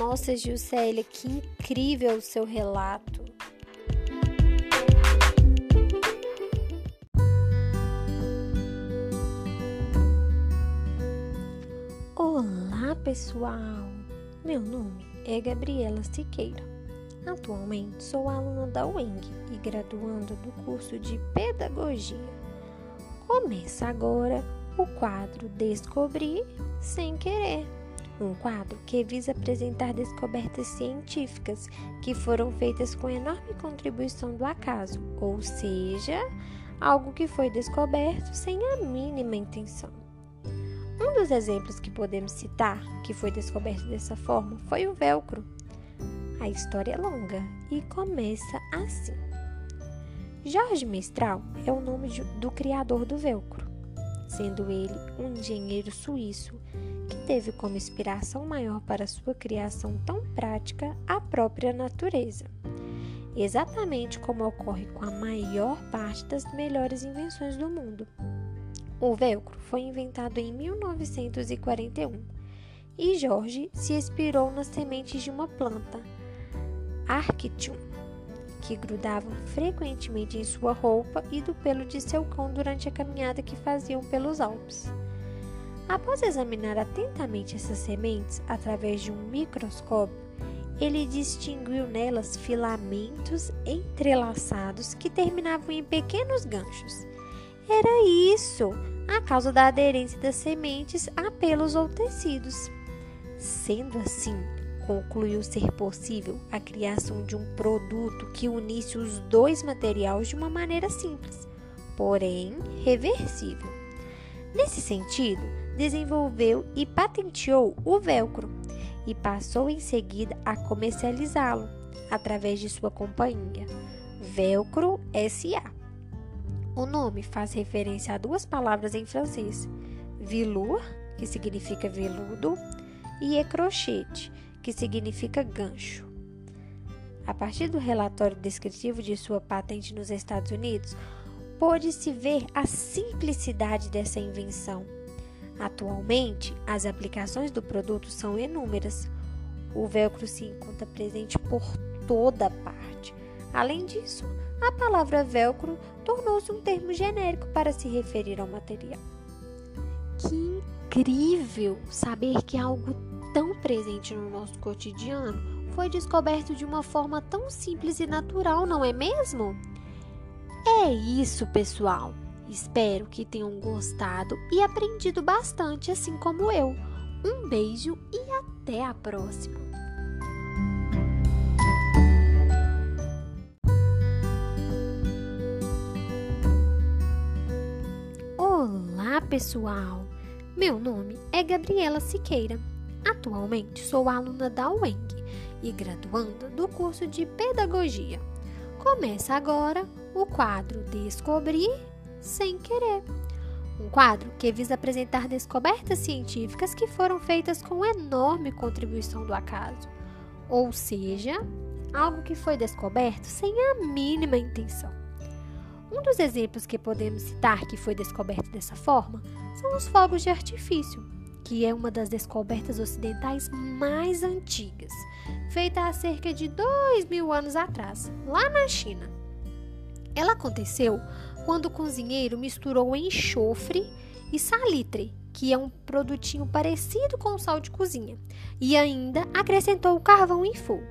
Nossa, Gilcélia, que incrível o seu relato. Olá, pessoal! Meu nome é Gabriela Siqueira. Atualmente sou aluna da UENG e graduando do curso de Pedagogia. Começa agora o quadro Descobrir sem querer. Um quadro que visa apresentar descobertas científicas que foram feitas com enorme contribuição do acaso, ou seja, algo que foi descoberto sem a mínima intenção. Um dos exemplos que podemos citar que foi descoberto dessa forma foi o velcro. A história é longa e começa assim. Jorge Mistral é o nome do criador do velcro, sendo ele um engenheiro suíço teve como inspiração maior para sua criação tão prática a própria natureza. Exatamente como ocorre com a maior parte das melhores invenções do mundo. O velcro foi inventado em 1941 e Jorge se inspirou nas sementes de uma planta, Arctium, que grudavam frequentemente em sua roupa e do pelo de seu cão durante a caminhada que faziam pelos Alpes. Após examinar atentamente essas sementes através de um microscópio, ele distinguiu nelas filamentos entrelaçados que terminavam em pequenos ganchos. Era isso, a causa da aderência das sementes a pelos ou tecidos. Sendo assim, concluiu ser possível a criação de um produto que unisse os dois materiais de uma maneira simples, porém reversível. Nesse sentido, desenvolveu e patenteou o velcro e passou em seguida a comercializá-lo através de sua companhia, Velcro SA. O nome faz referência a duas palavras em francês: velours, que significa veludo, e ecrochete, que significa gancho. A partir do relatório descritivo de sua patente nos Estados Unidos, pôde-se ver a simplicidade dessa invenção. Atualmente, as aplicações do produto são inúmeras. O velcro se encontra presente por toda parte. Além disso, a palavra velcro tornou-se um termo genérico para se referir ao material. Que incrível saber que algo tão presente no nosso cotidiano foi descoberto de uma forma tão simples e natural, não é mesmo? É isso, pessoal. Espero que tenham gostado e aprendido bastante, assim como eu. Um beijo e até a próxima! pessoal! Meu nome é Gabriela Siqueira. Atualmente sou aluna da UENG e graduanda do curso de Pedagogia. Começa agora o quadro Descobrir sem querer. Um quadro que visa apresentar descobertas científicas que foram feitas com enorme contribuição do acaso, ou seja, algo que foi descoberto sem a mínima intenção. Um dos exemplos que podemos citar que foi descoberto dessa forma são os fogos de artifício, que é uma das descobertas ocidentais mais antigas, feita há cerca de dois mil anos atrás, lá na China. Ela aconteceu quando o cozinheiro misturou enxofre e salitre, que é um produtinho parecido com sal de cozinha, e ainda acrescentou o carvão em fogo.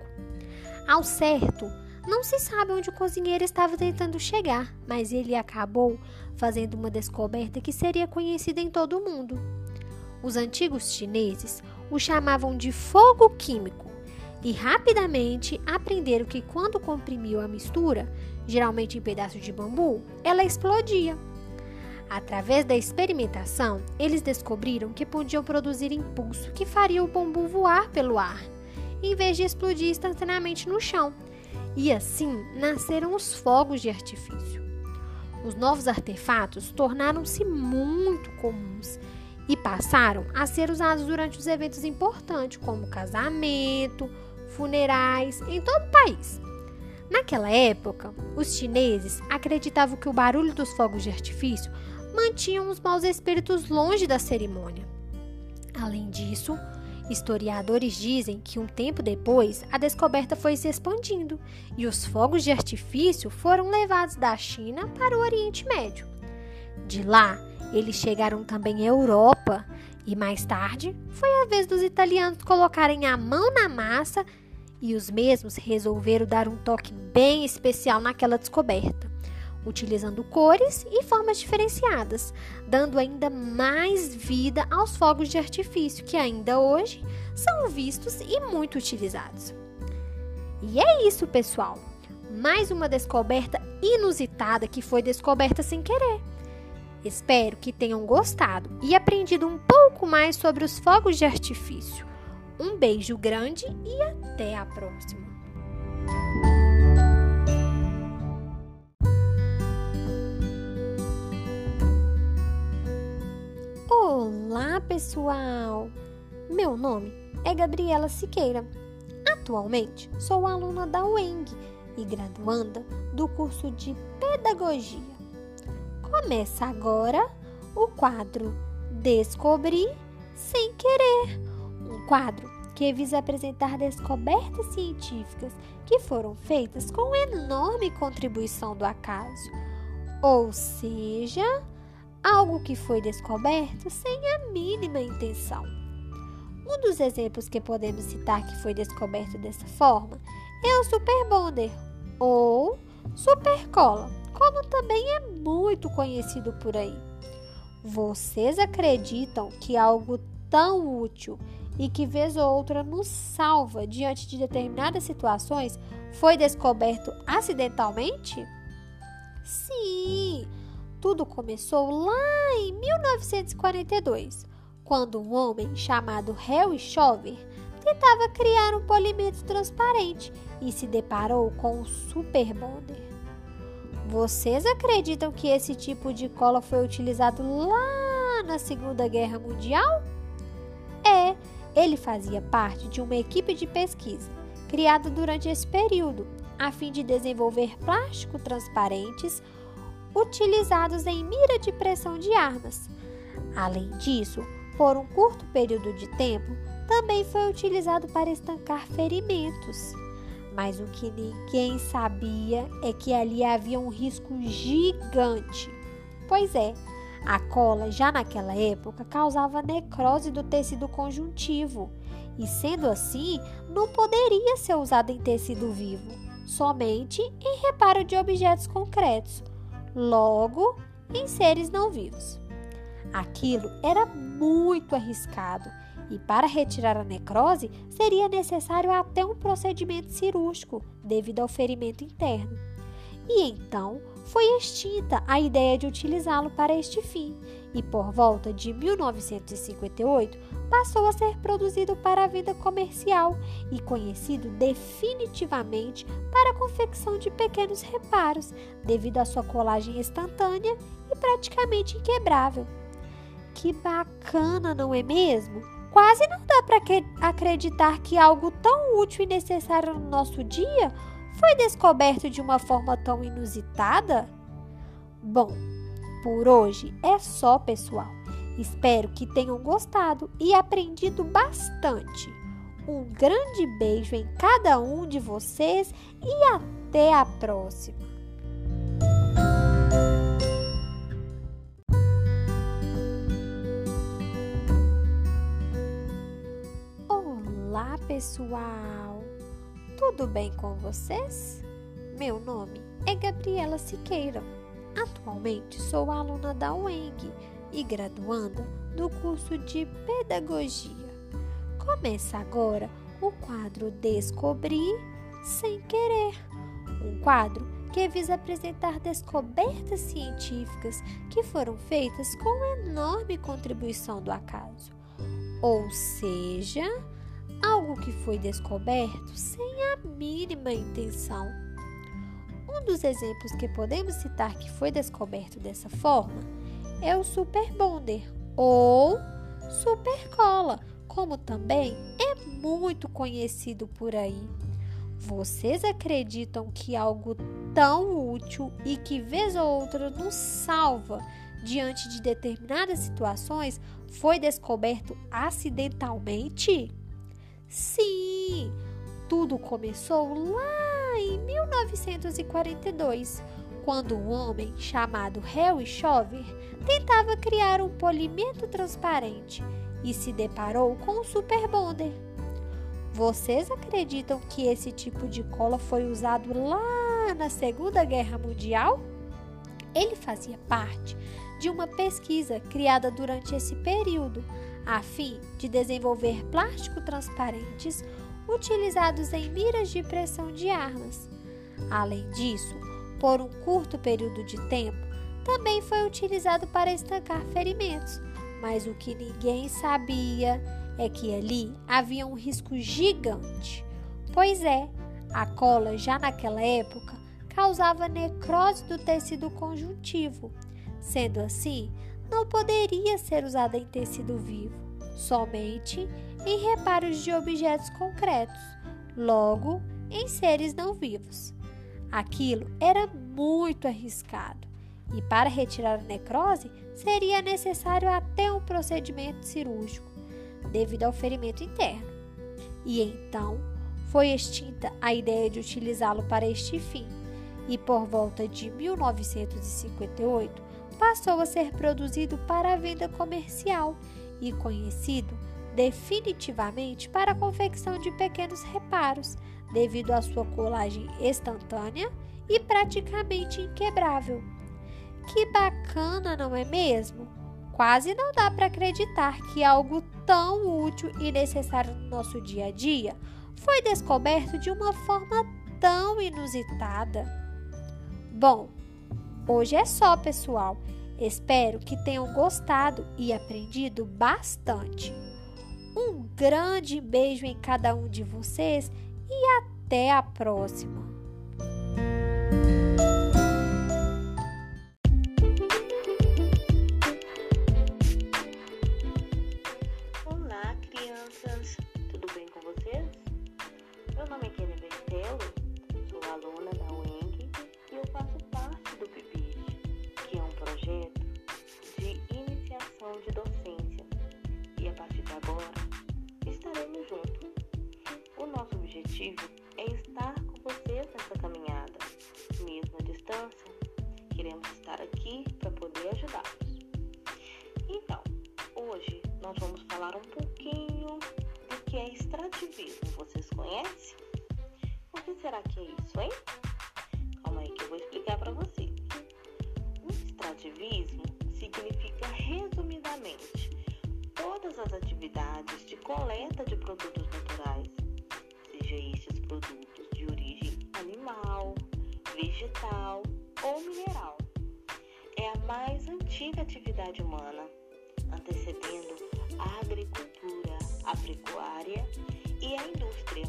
Ao certo, não se sabe onde o cozinheiro estava tentando chegar, mas ele acabou fazendo uma descoberta que seria conhecida em todo o mundo. Os antigos chineses o chamavam de fogo químico e rapidamente aprenderam que quando comprimiam a mistura, geralmente em pedaços de bambu, ela explodia. Através da experimentação, eles descobriram que podiam produzir impulso que faria o bambu voar pelo ar, em vez de explodir instantaneamente no chão, e assim nasceram os fogos de artifício. Os novos artefatos tornaram-se muito comuns e passaram a ser usados durante os eventos importantes, como casamento, funerais, em todo o país. Naquela época, os chineses acreditavam que o barulho dos fogos de artifício mantinham os maus espíritos longe da cerimônia. Além disso, Historiadores dizem que um tempo depois a descoberta foi se expandindo e os fogos de artifício foram levados da China para o Oriente Médio. De lá, eles chegaram também à Europa e mais tarde foi a vez dos italianos colocarem a mão na massa e os mesmos resolveram dar um toque bem especial naquela descoberta, utilizando cores e formas diferenciadas, dando ainda mais vida aos fogos de artifício que ainda hoje são vistos e muito utilizados. E é isso, pessoal. Mais uma descoberta inusitada que foi descoberta sem querer. Espero que tenham gostado e aprendido um pouco mais sobre os fogos de artifício. Um beijo grande e até a próxima! Olá, pessoal! Meu nome é Gabriela Siqueira. Atualmente sou aluna da UENG e graduanda do curso de Pedagogia. Começa agora o quadro Descobrir sem querer um quadro que visa apresentar descobertas científicas que foram feitas com enorme contribuição do acaso, ou seja, algo que foi descoberto sem a mínima intenção. Um dos exemplos que podemos citar que foi descoberto dessa forma é o Superbonder ou Supercola, como também é muito conhecido por aí. Vocês acreditam que algo tão útil e que vez ou outra nos salva diante de determinadas situações foi descoberto acidentalmente? Sim, tudo começou lá em 1942, quando um homem chamado Harry Shover tentava criar um polimento transparente e se deparou com o Super Bonder. Vocês acreditam que esse tipo de cola foi utilizado lá na Segunda Guerra Mundial? Ele fazia parte de uma equipe de pesquisa criada durante esse período, a fim de desenvolver plásticos transparentes utilizados em mira de pressão de armas. Além disso, por um curto período de tempo, também foi utilizado para estancar ferimentos. Mas o que ninguém sabia é que ali havia um risco gigante. Pois é, a cola, já naquela época, causava necrose do tecido conjuntivo e, sendo assim, não poderia ser usada em tecido vivo, somente em reparo de objetos concretos, logo em seres não vivos. Aquilo era muito arriscado e, para retirar a necrose, seria necessário até um procedimento cirúrgico devido ao ferimento interno. E então foi extinta a ideia de utilizá-lo para este fim, e por volta de 1958 passou a ser produzido para a venda comercial e conhecido definitivamente para a confecção de pequenos reparos, devido à sua colagem instantânea e praticamente inquebrável. Que bacana, não é mesmo? Quase não dá para acreditar que algo tão útil e necessário no nosso dia foi descoberto de uma forma tão inusitada? Bom, por hoje é só, pessoal. Espero que tenham gostado e aprendido bastante. Um grande beijo em cada um de vocês e até a próxima! Olá, pessoal! Tudo bem com vocês? Meu nome é Gabriela Siqueira. Atualmente sou aluna da UENG e graduanda do curso de Pedagogia. Começa agora o quadro Descobrir sem querer, um quadro que visa apresentar descobertas científicas que foram feitas com enorme contribuição do acaso, ou seja, algo que foi descoberto sem a mínima intenção. Um dos exemplos que podemos citar que foi descoberto dessa forma é o Super Bonder ou Supercola, como também é muito conhecido por aí. Vocês acreditam que algo tão útil e que vez ou outra nos salva diante de determinadas situações foi descoberto acidentalmente? Sim, tudo começou lá em 1942, quando um homem chamado Harry Shover tentava criar um polimento transparente e se deparou com o Super Bonder. Vocês acreditam que esse tipo de cola foi usado lá na Segunda Guerra Mundial? Ele fazia parte de uma pesquisa criada durante esse período, a fim de desenvolver plásticos transparentes utilizados em miras de pressão de armas. Além disso, por um curto período de tempo, também foi utilizado para estancar ferimentos, mas o que ninguém sabia é que ali havia um risco gigante. Pois é, a cola já naquela época causava necrose do tecido conjuntivo. Sendo assim, não poderia ser usada em tecido vivo, somente em reparos de objetos concretos, logo em seres não vivos. Aquilo era muito arriscado e para retirar a necrose seria necessário até um procedimento cirúrgico, devido ao ferimento interno. E então foi extinta a ideia de utilizá-lo para este fim, e por volta de 1958 passou a ser produzido para a venda comercial e conhecido definitivamente para a confecção de pequenos reparos, devido à sua colagem instantânea e praticamente inquebrável. Que bacana, não é mesmo? Quase não dá para acreditar que algo tão útil e necessário no nosso dia a dia foi descoberto de uma forma tão inusitada. Bom, hoje é só, pessoal. Espero que tenham gostado e aprendido bastante. Um grande beijo em cada um de vocês e até a próxima! Antiga atividade humana, antecedendo a agricultura, a pecuária e a indústria.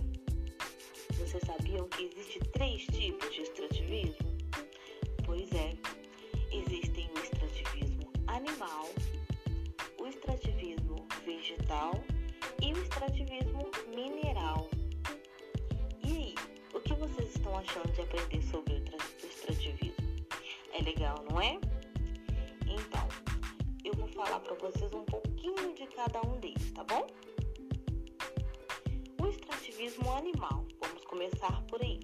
Vocês sabiam que existem três tipos de extrativismo? Pois é, existem o extrativismo animal, o extrativismo vegetal e o extrativismo mineral. E aí, o que vocês estão achando de aprender sobre o extrativismo? É legal, não é? Então, eu vou falar para vocês um pouquinho de cada um deles, tá bom? O extrativismo animal, vamos começar por aí.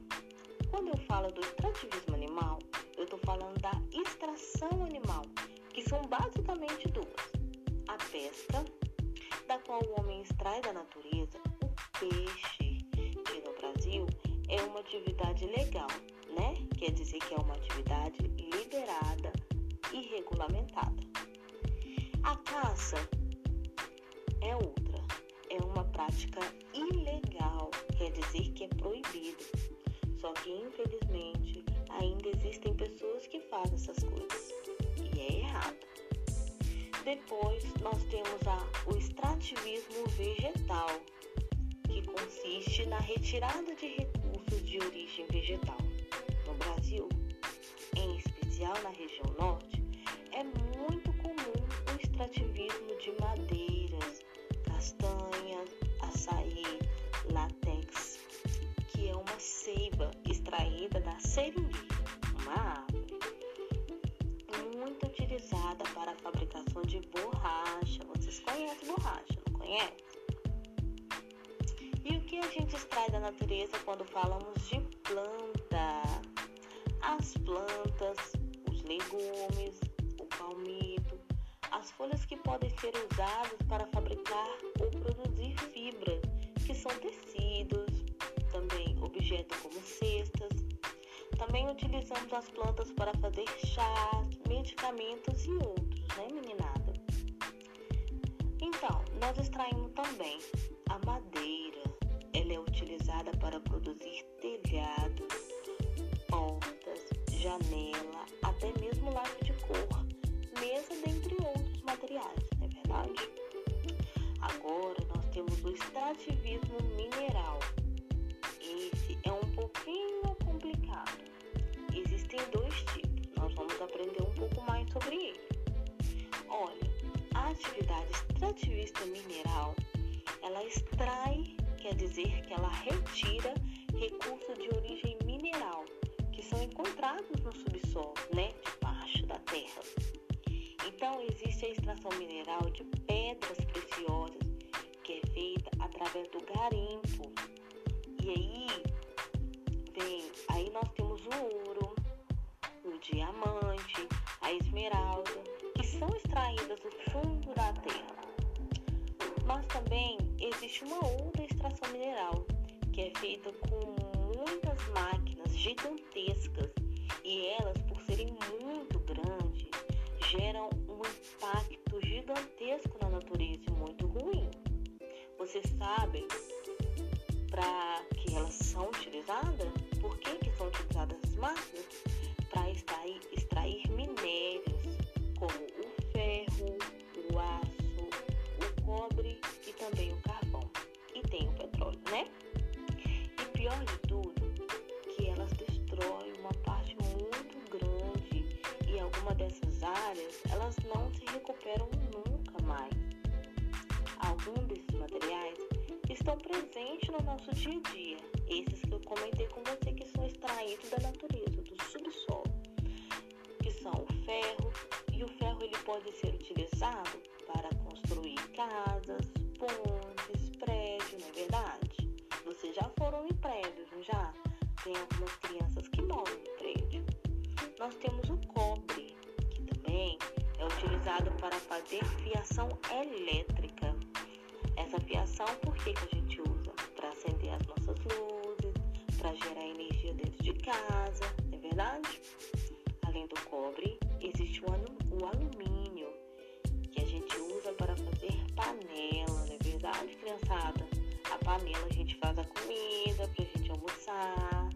Quando eu falo do extrativismo animal, eu estou falando da extração animal, que são basicamente duas: a pesca, da qual o homem extrai da natureza o peixe, que no Brasil é uma atividade legal, né? Quer dizer que é uma atividade liberada e regulamentada. A caça é outra, é uma prática ilegal, quer dizer que é proibido. Só que infelizmente ainda existem pessoas que fazem essas coisas e é errado. Depois nós temos a, o extrativismo vegetal, que consiste na retirada de recursos de origem vegetal. No Brasil, em especial na região norte, é muito comum o extrativismo de madeiras, castanhas, açaí, látex, que é uma seiva extraída da seringueira, uma árvore, muito utilizada para a fabricação de borracha. Vocês conhecem borracha, não conhecem? E extrai da natureza quando falamos de planta. As plantas, os legumes, o palmito, as folhas que podem ser usadas para fabricar ou produzir fibra, que são tecidos, também objetos como cestas. Também utilizamos as plantas para fazer chás, medicamentos e outros, né, meninada? Então, nós extraímos também a madeira. Ela é utilizada para produzir telhados, portas, janela, até mesmo lápis de cor, mesa, dentre outros materiais, não é verdade? Agora nós temos o extrativismo mineral. Esse é um pouquinho complicado. Existem dois tipos. Nós vamos aprender um pouco mais sobre ele. Olha, a atividade extrativista mineral ela extrai, quer dizer que ela retira recursos de origem mineral que são encontrados no subsolo, né, debaixo da terra. Então existe a extração mineral de pedras preciosas que é feita através do garimpo. E aí vem, aí nós temos o ouro, o diamante, a esmeralda, que são extraídas do fundo da terra. Mas também existe uma outra extração mineral, que é feita com muitas máquinas gigantescas Você sabe para que elas são utilizadas? Por que, que são utilizadas as máquinas? Para extrair, extrair minérios como o ferro, o aço, o cobre e também o carvão. E tem o petróleo, né? E pior de tudo, que elas destroem uma parte muito grande e alguma dessas áreas elas não se recuperam nunca mais. Alguns desses materiais estão presentes no nosso dia a dia, esses que eu comentei com você que são extraídos da natureza, do subsolo, que são o ferro, e o ferro ele pode ser utilizado para construir casas, pontes, prédios, não é verdade? Vocês já foram em prédios, não já? Tem algumas crianças que moram em prédio. Nós temos o cobre, que também é utilizado para fazer fiação elétrica. Essa por que, que a gente usa? Para acender as nossas luzes, para gerar energia dentro de casa, não é verdade? Além do cobre, existe o, o alumínio, que a gente usa para fazer panela, não é verdade, criançada? A panela a gente faz a comida para a gente almoçar.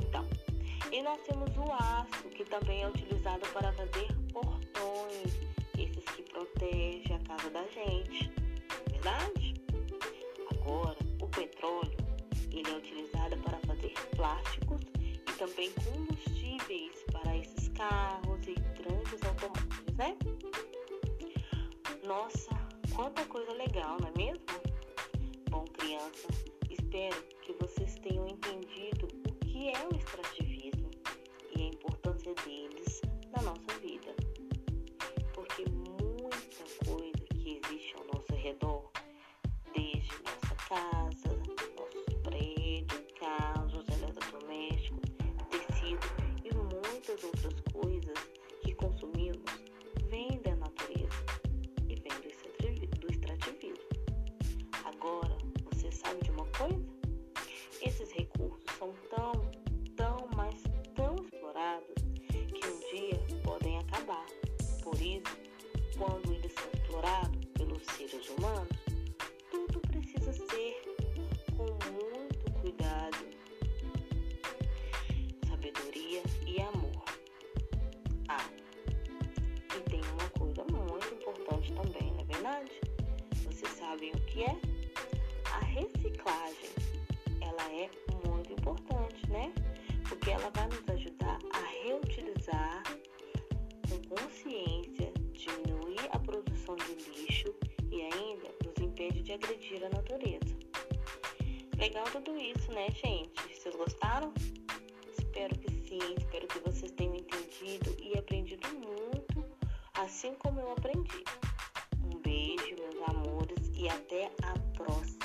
Então, e nós temos o aço, que também é utilizado para fazer portões, esses que protegem a casa da gente, verdade? Agora, o petróleo, ele é utilizado para fazer plásticos e também combustíveis para esses carros e grandes automóveis, né? Nossa, quanta coisa legal, não é mesmo? Bom, criança, espero que vocês tenham entendido o que é o extrativismo e a importância deles na nossa vida. Porque muita coisa que existe ao nosso redor, casa, nossos prédios, carros, eletrodomésticos, tecido e muitas outras coisas de agredir a natureza. Legal tudo isso, né, gente? Vocês gostaram? Espero que sim, espero que vocês tenham entendido e aprendido muito, assim como eu aprendi. Um beijo, meus amores, e até a próxima.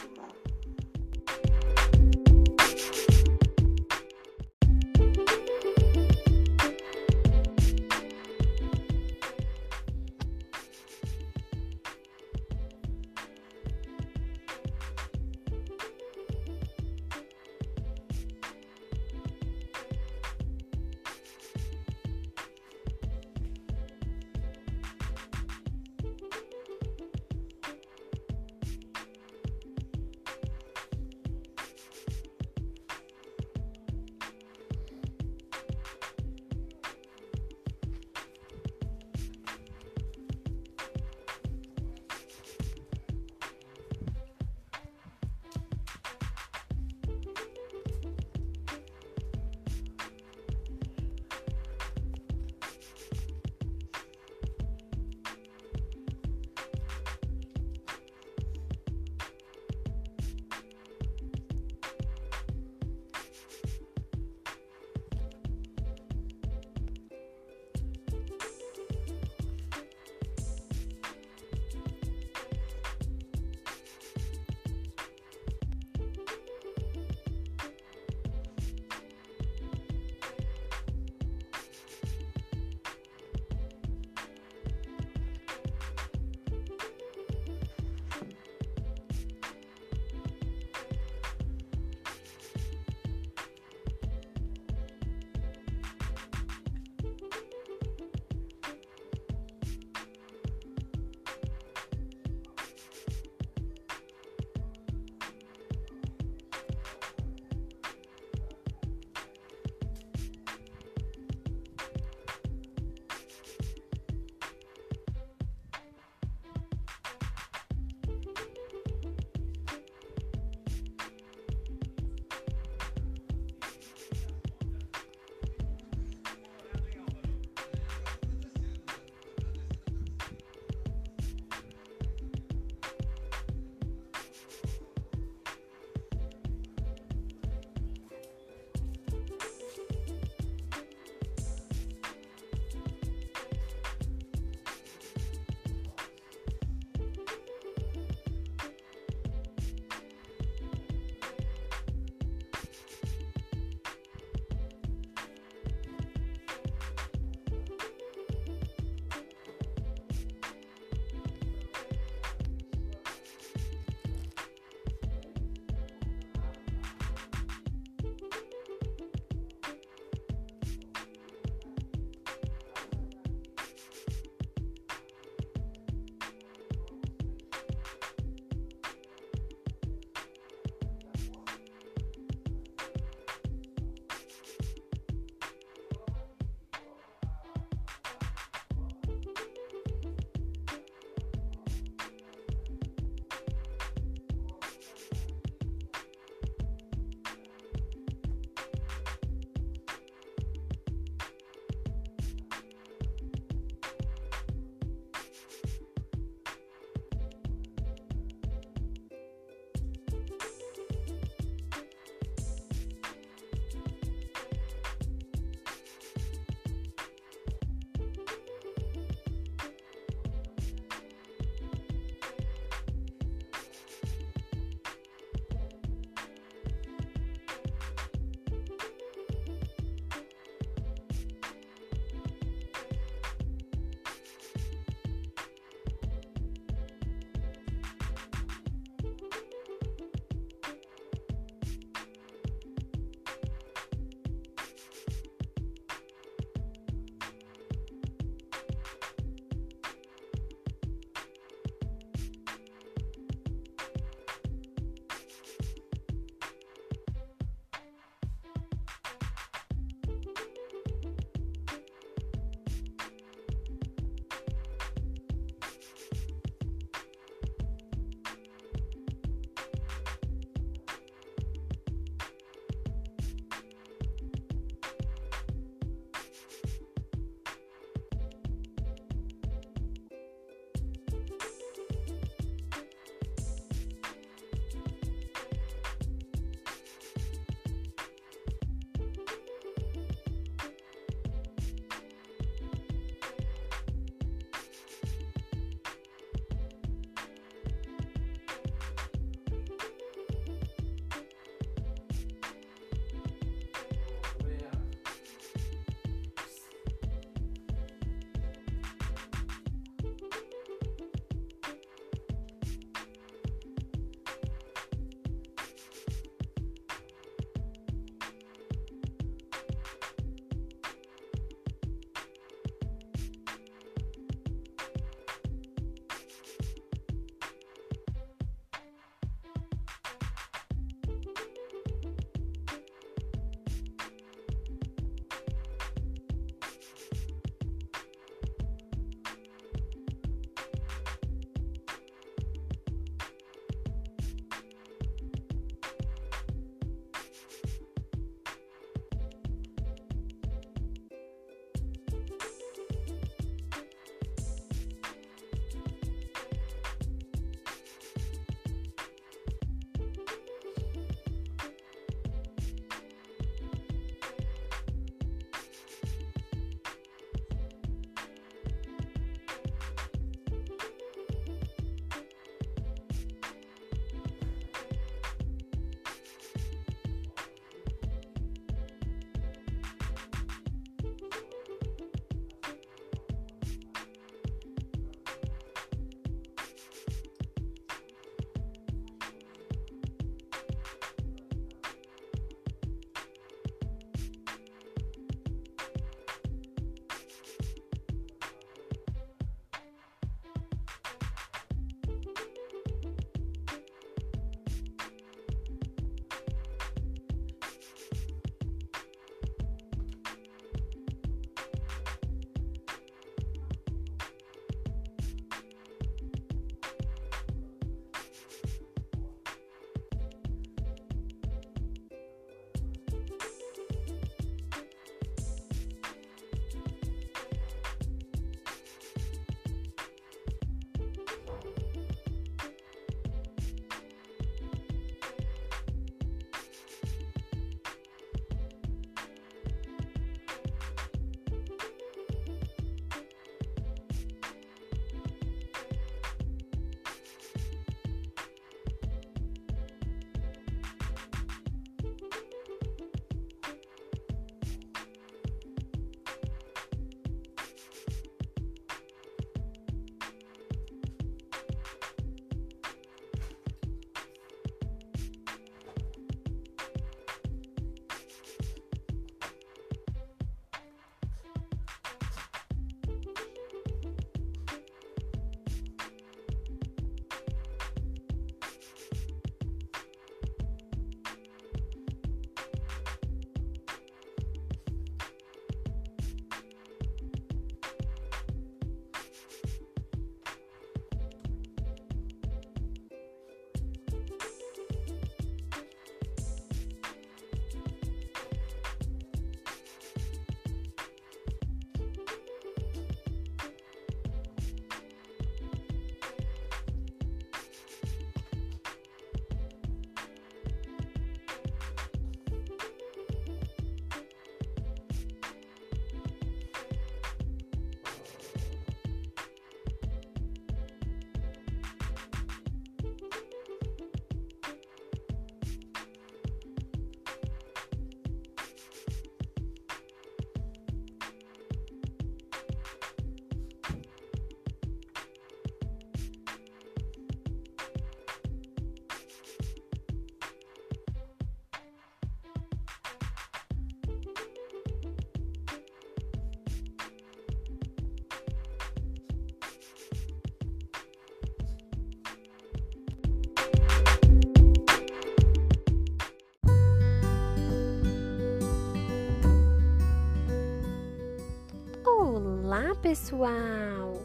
Pessoal!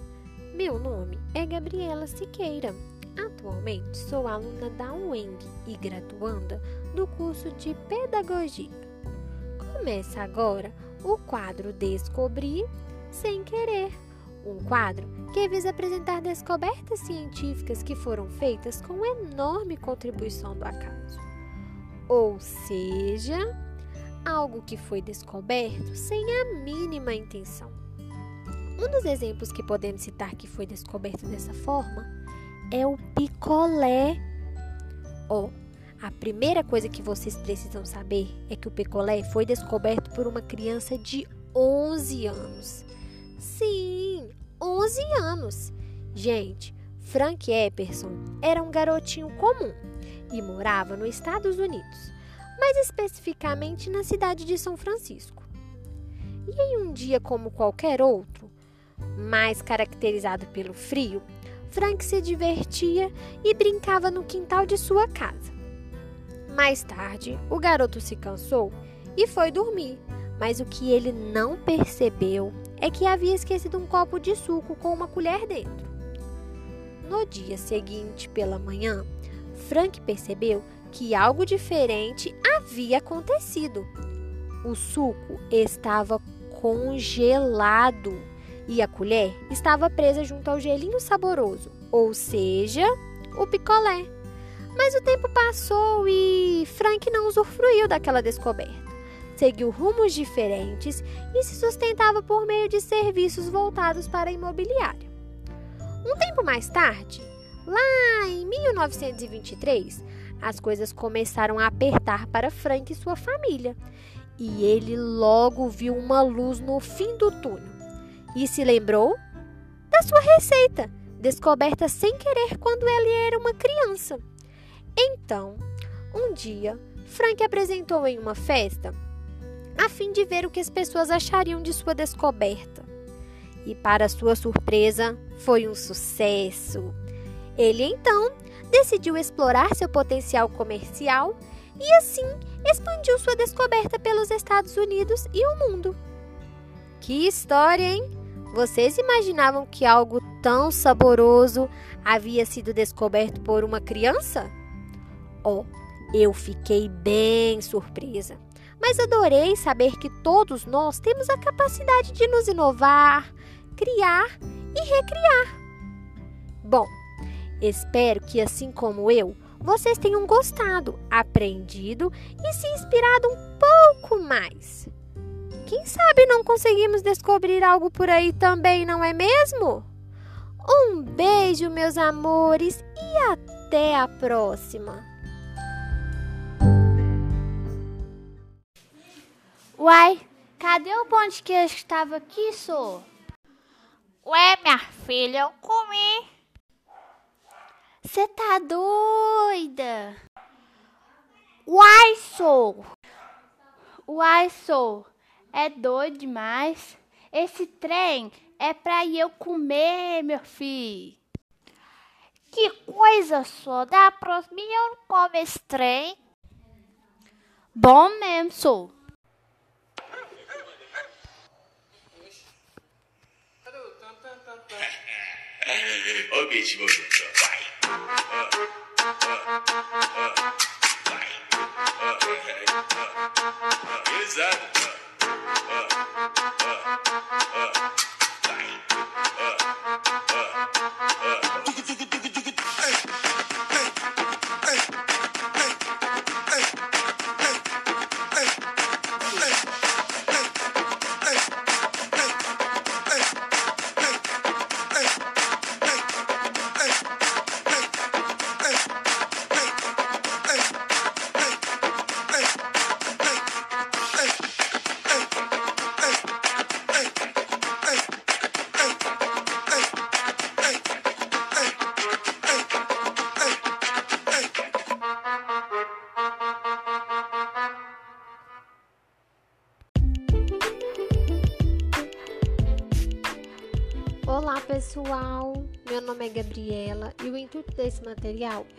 Meu nome é Gabriela Siqueira. Atualmente sou aluna da UENG e graduanda do curso de Pedagogia. Começa agora o quadro Descobrir Sem Querer, um quadro que visa apresentar descobertas científicas que foram feitas com enorme contribuição do acaso. Ou seja, algo que foi descoberto sem a mínima intenção. Um dos exemplos que podemos citar que foi descoberto dessa forma é o picolé. Oh, a primeira coisa que vocês precisam saber é que o picolé foi descoberto por uma criança de 11 anos. Sim, 11 anos. Gente, Frank Epperson era um garotinho comum e morava nos Estados Unidos, mais especificamente na cidade de São Francisco. E em um dia como qualquer outro, mais caracterizado pelo frio, Frank se divertia e brincava no quintal de sua casa. Mais tarde, o garoto se cansou e foi dormir, mas o que ele não percebeu é que havia esquecido um copo de suco com uma colher dentro. No dia seguinte, pela manhã, Frank percebeu que algo diferente havia acontecido. O suco estava congelado e a colher estava presa junto ao gelinho saboroso, ou seja, o picolé. Mas o tempo passou e Frank não usufruiu daquela descoberta. Seguiu rumos diferentes e se sustentava por meio de serviços voltados para a imobiliária. Um tempo mais tarde, lá em 1923, as coisas começaram a apertar para Frank e sua família, e ele logo viu uma luz no fim do túnel e se lembrou da sua receita, descoberta sem querer quando ele era uma criança. Então, um dia, Frank apresentou em uma festa a fim de ver o que as pessoas achariam de sua descoberta. E, para sua surpresa, foi um sucesso. Ele então decidiu explorar seu potencial comercial e, assim, expandiu sua descoberta pelos Estados Unidos e o mundo. Que história, hein? Vocês imaginavam que algo tão saboroso havia sido descoberto por uma criança? Oh, eu fiquei bem surpresa. Mas adorei saber que todos nós temos a capacidade de nos inovar, criar e recriar. Bom, espero que assim como eu, vocês tenham gostado, aprendido e se inspirado um pouco mais. Quem sabe não conseguimos descobrir algo por aí também, não é mesmo? Um beijo, meus amores, e até a próxima! Uai, cadê o pão de queijo que estava aqui, sou? Ué, minha filha, eu comi. Você tá doida? Uai, sou. Uai, sou é doido demais. Esse trem é pra eu comer, meu filho. Que coisa só, da próxima eu não como esse trem. Bom mesmo, sou. Ô bicho, vai. Vai. Exato. Olá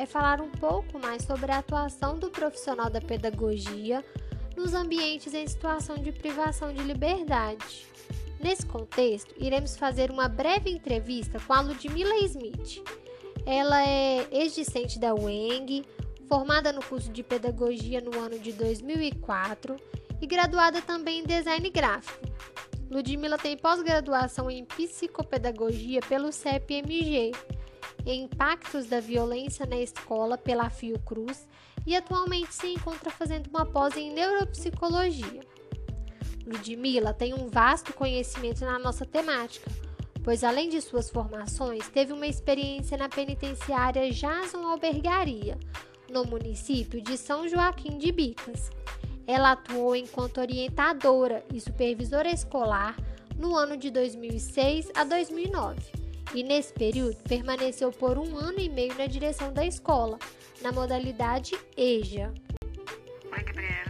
falar um pouco mais sobre a atuação do profissional da pedagogia nos ambientes em situação de privação de liberdade. Nesse contexto, iremos fazer uma breve entrevista com a Ludmila Smith. Ela é ex-discente da UENG, formada no curso de Pedagogia no ano de 2004 e graduada também em Design Gráfico. Ludmila tem pós-graduação em Psicopedagogia pelo CEP-MG, Impactos da Violência na Escola pela Fiocruz e atualmente se encontra fazendo uma pós em Neuropsicologia. Ludmila tem um vasto conhecimento na nossa temática, pois além de suas formações, teve uma experiência na penitenciária Jason Albergaria, no município de São Joaquim de Bicas. Ela atuou enquanto orientadora e supervisora escolar no ano de 2006 a 2009 e nesse período permaneceu por um ano e meio na direção da escola, na modalidade EJA. Oi, Gabriela.